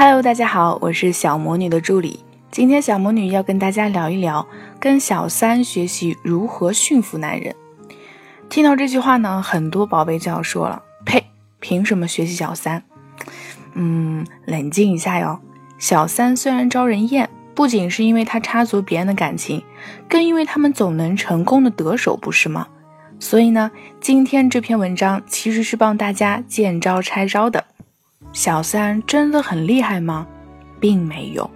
Hello，大家好，我是小魔女的助理。今天小魔女要跟大家聊一聊，跟小三学习如何驯服男人。听到这句话呢，很多宝贝就要说了：“呸，凭什么学习小三？”嗯，冷静一下哟。小三虽然招人厌，不仅是因为他插足别人的感情，更因为他们总能成功的得手，不是吗？所以呢，今天这篇文章其实是帮大家见招拆招的。小三真的很厉害吗？并没有，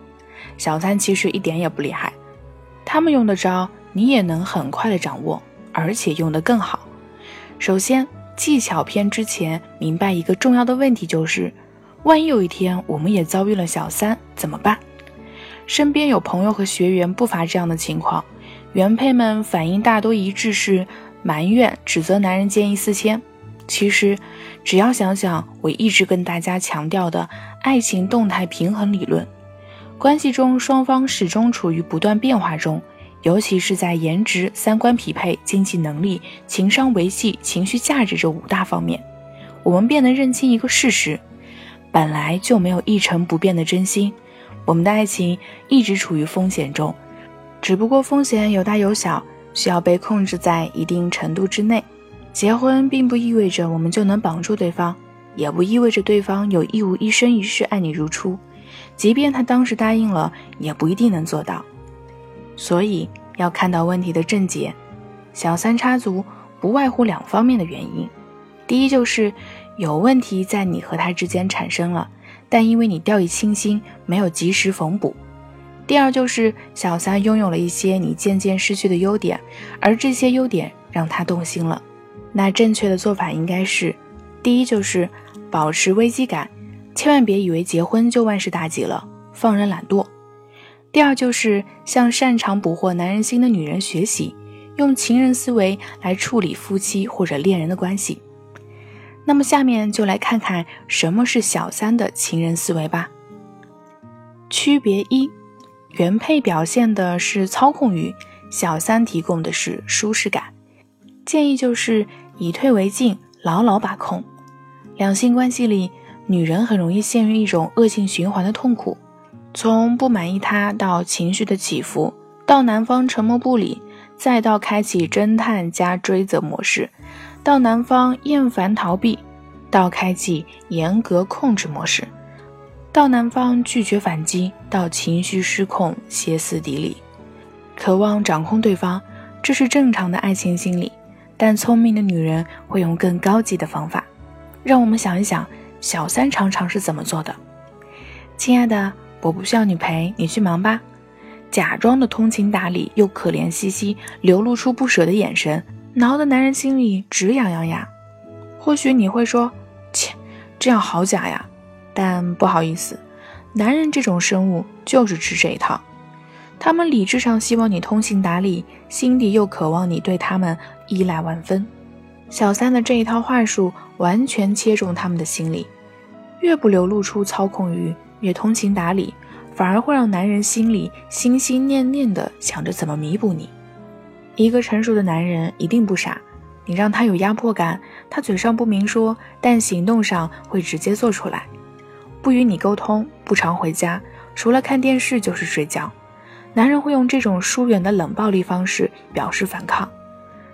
小三其实一点也不厉害。他们用的招，你也能很快的掌握，而且用得更好。首先，技巧篇之前明白一个重要的问题，就是万一有一天我们也遭遇了小三怎么办？身边有朋友和学员不乏这样的情况，原配们反应大多一致是埋怨、指责男人见异思迁。其实，只要想想我一直跟大家强调的爱情动态平衡理论，关系中双方始终处于不断变化中，尤其是在颜值、三观匹配、经济能力、情商维系、情绪价值这五大方面，我们便能认清一个事实：本来就没有一成不变的真心，我们的爱情一直处于风险中，只不过风险有大有小，需要被控制在一定程度之内。结婚并不意味着我们就能绑住对方，也不意味着对方有义务一生一世爱你如初。即便他当时答应了，也不一定能做到。所以要看到问题的症结。小三插足不外乎两方面的原因：第一就是有问题在你和他之间产生了，但因为你掉以轻心，没有及时缝补；第二就是小三拥有了一些你渐渐失去的优点，而这些优点让他动心了。那正确的做法应该是：第一，就是保持危机感，千万别以为结婚就万事大吉了，放任懒惰；第二，就是向擅长捕获男人心的女人学习，用情人思维来处理夫妻或者恋人的关系。那么，下面就来看看什么是小三的情人思维吧。区别一：原配表现的是操控欲，小三提供的是舒适感。建议就是。以退为进，牢牢把控。两性关系里，女人很容易陷入一种恶性循环的痛苦，从不满意他到情绪的起伏，到男方沉默不理，再到开启侦探加追责模式，到男方厌烦逃避，到开启严格控制模式，到男方拒绝反击，到情绪失控歇斯底里，渴望掌控对方，这是正常的爱情心理。但聪明的女人会用更高级的方法，让我们想一想，小三常常是怎么做的？亲爱的，我不需要你陪，你去忙吧。假装的通情达理，又可怜兮兮，流露出不舍的眼神，挠得男人心里直痒痒呀。或许你会说，切，这样好假呀。但不好意思，男人这种生物就是吃这一套。他们理智上希望你通情达理，心底又渴望你对他们依赖万分。小三的这一套话术完全切中他们的心理，越不流露出操控欲，越通情达理，反而会让男人心里心心念念的想着怎么弥补你。一个成熟的男人一定不傻，你让他有压迫感，他嘴上不明说，但行动上会直接做出来。不与你沟通，不常回家，除了看电视就是睡觉。男人会用这种疏远的冷暴力方式表示反抗。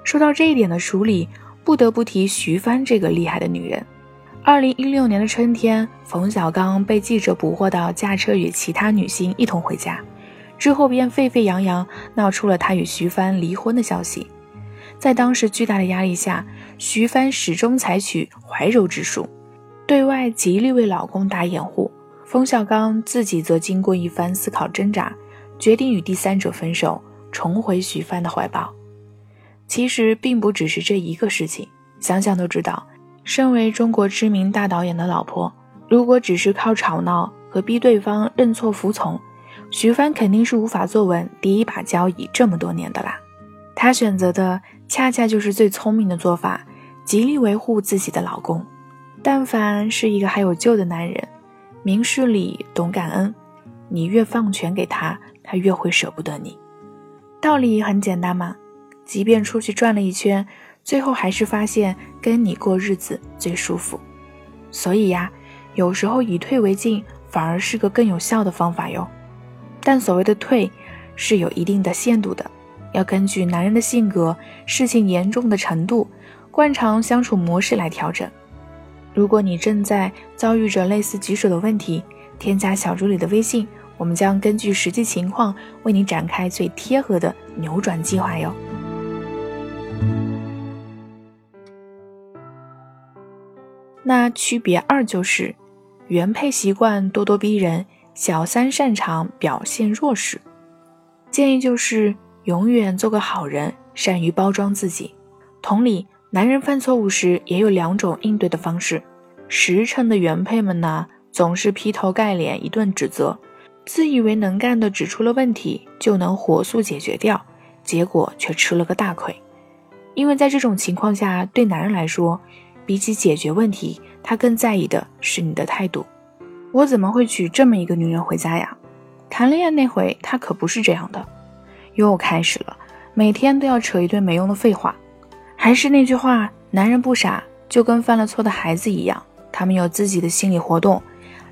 说到这一点的处理，不得不提徐帆这个厉害的女人。二零一六年的春天，冯小刚被记者捕获到驾车与其他女星一同回家，之后便沸沸扬扬闹出了他与徐帆离婚的消息。在当时巨大的压力下，徐帆始终采取怀柔之术，对外极力为老公打掩护。冯小刚自己则经过一番思考挣扎。决定与第三者分手，重回徐帆的怀抱。其实并不只是这一个事情，想想都知道。身为中国知名大导演的老婆，如果只是靠吵闹和逼对方认错服从，徐帆肯定是无法坐稳第一把交椅这么多年的啦。她选择的恰恰就是最聪明的做法，极力维护自己的老公。但凡是一个还有救的男人，明事理，懂感恩，你越放权给他。他越会舍不得你，道理很简单嘛。即便出去转了一圈，最后还是发现跟你过日子最舒服。所以呀，有时候以退为进，反而是个更有效的方法哟。但所谓的退，是有一定的限度的，要根据男人的性格、事情严重的程度、惯常相处模式来调整。如果你正在遭遇着类似棘手的问题，添加小助理的微信，我们将根据实际情况为你展开最贴合的扭转计划哟。那区别二就是，原配习惯咄咄逼人，小三擅长表现弱势。建议就是永远做个好人，善于包装自己。同理，男人犯错误时也有两种应对的方式。实诚的原配们呢，总是劈头盖脸一顿指责，自以为能干的指出了问题就能火速解决掉，结果却吃了个大亏。因为在这种情况下，对男人来说，比起解决问题，他更在意的是你的态度。我怎么会娶这么一个女人回家呀？谈恋爱那回，他可不是这样的。又开始了，每天都要扯一堆没用的废话。还是那句话，男人不傻，就跟犯了错的孩子一样，他们有自己的心理活动。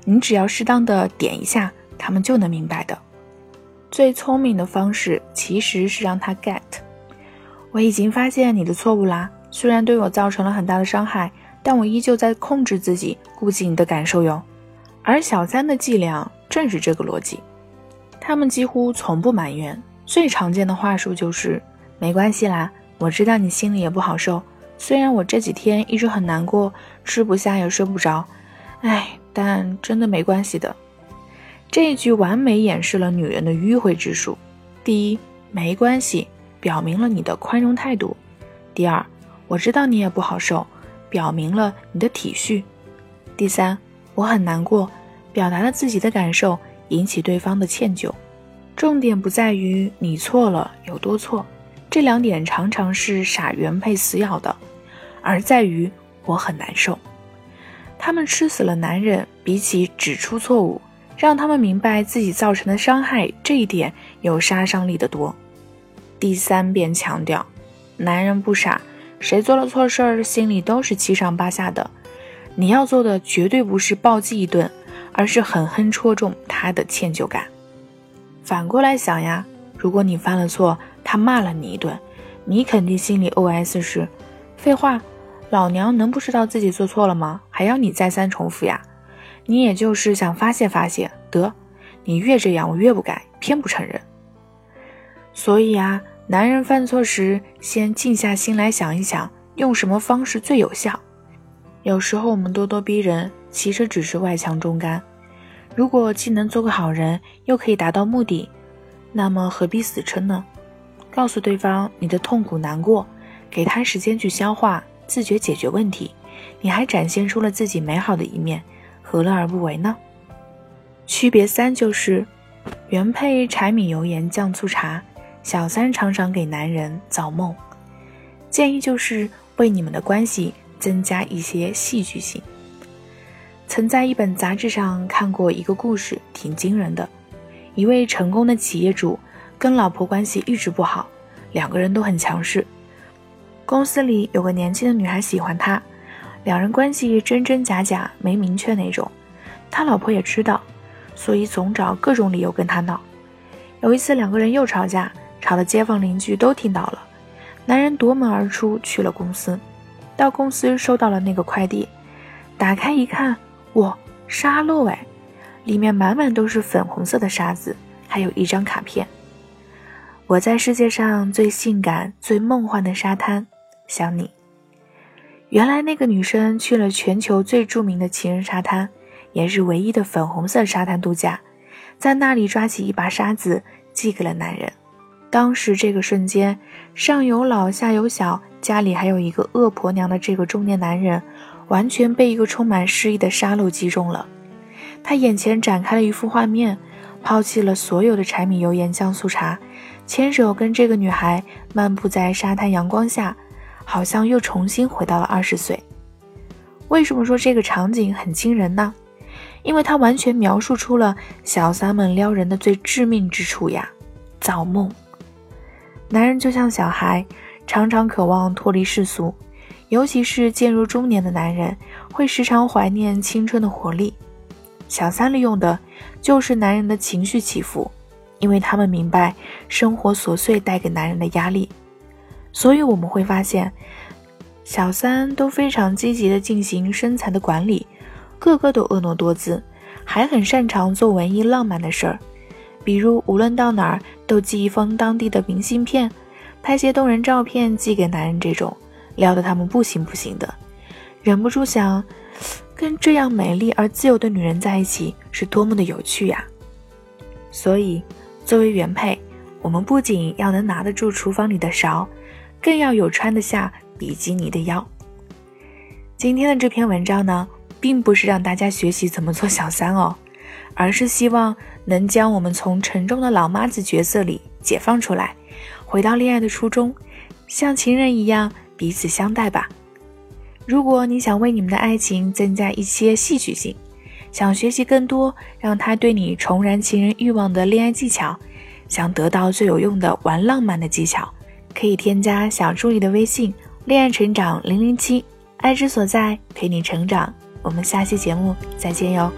你只要适当的点一下，他们就能明白的。最聪明的方式其实是让他 get。我已经发现你的错误啦。虽然对我造成了很大的伤害，但我依旧在控制自己，顾及你的感受哟。而小三的伎俩正是这个逻辑，他们几乎从不埋怨。最常见的话术就是“没关系啦，我知道你心里也不好受。虽然我这几天一直很难过，吃不下也睡不着，哎，但真的没关系的。”这一句完美掩饰了女人的迂回之术。第一，没关系，表明了你的宽容态度；第二，我知道你也不好受，表明了你的体恤。第三，我很难过，表达了自己的感受，引起对方的歉疚。重点不在于你错了有多错，这两点常常是傻原配死咬的，而在于我很难受。他们吃死了男人，比起指出错误，让他们明白自己造成的伤害，这一点有杀伤力的多。第三遍强调，男人不傻。谁做了错事儿，心里都是七上八下的。你要做的绝对不是暴击一顿，而是狠狠戳中他的歉疚感。反过来想呀，如果你犯了错，他骂了你一顿，你肯定心里 OS 是：废话，老娘能不知道自己做错了吗？还要你再三重复呀？你也就是想发泄发泄，得，你越这样，我越不改，偏不承认。所以啊。男人犯错时，先静下心来想一想，用什么方式最有效。有时候我们咄咄逼人，其实只是外强中干。如果既能做个好人，又可以达到目的，那么何必死撑呢？告诉对方你的痛苦难过，给他时间去消化，自觉解决问题，你还展现出了自己美好的一面，何乐而不为呢？区别三就是，原配柴米油盐酱醋茶。小三常常给男人造梦，建议就是为你们的关系增加一些戏剧性。曾在一本杂志上看过一个故事，挺惊人的。一位成功的企业主跟老婆关系一直不好，两个人都很强势。公司里有个年轻的女孩喜欢他，两人关系真真假假，没明确那种。他老婆也知道，所以总找各种理由跟他闹。有一次两个人又吵架。吵得街坊邻居都听到了，男人夺门而出去了公司，到公司收到了那个快递，打开一看，哇，沙漏哎，里面满满都是粉红色的沙子，还有一张卡片。我在世界上最性感、最梦幻的沙滩想你。原来那个女生去了全球最著名的情人沙滩，也是唯一的粉红色沙滩度假，在那里抓起一把沙子寄给了男人。当时这个瞬间，上有老下有小，家里还有一个恶婆娘的这个中年男人，完全被一个充满诗意的沙漏击中了。他眼前展开了一幅画面，抛弃了所有的柴米油盐酱醋茶，牵手跟这个女孩漫步在沙滩阳光下，好像又重新回到了二十岁。为什么说这个场景很惊人呢？因为它完全描述出了小三们撩人的最致命之处呀，造梦。男人就像小孩，常常渴望脱离世俗，尤其是渐入中年的男人，会时常怀念青春的活力。小三利用的就是男人的情绪起伏，因为他们明白生活琐碎带给男人的压力，所以我们会发现，小三都非常积极的进行身材的管理，个个都婀娜多姿，还很擅长做文艺浪漫的事儿，比如无论到哪儿都寄一封当地的明信片，拍些动人照片寄给男人，这种撩得他们不行不行的，忍不住想。跟这样美丽而自由的女人在一起是多么的有趣呀！所以，作为原配，我们不仅要能拿得住厨房里的勺，更要有穿得下比基尼的腰。今天的这篇文章呢，并不是让大家学习怎么做小三哦，而是希望能将我们从沉重的老妈子角色里解放出来，回到恋爱的初衷，像情人一样彼此相待吧。如果你想为你们的爱情增加一些戏剧性，想学习更多让他对你重燃情人欲望的恋爱技巧，想得到最有用的玩浪漫的技巧，可以添加小助理的微信“恋爱成长零零七”，爱之所在，陪你成长。我们下期节目再见哟。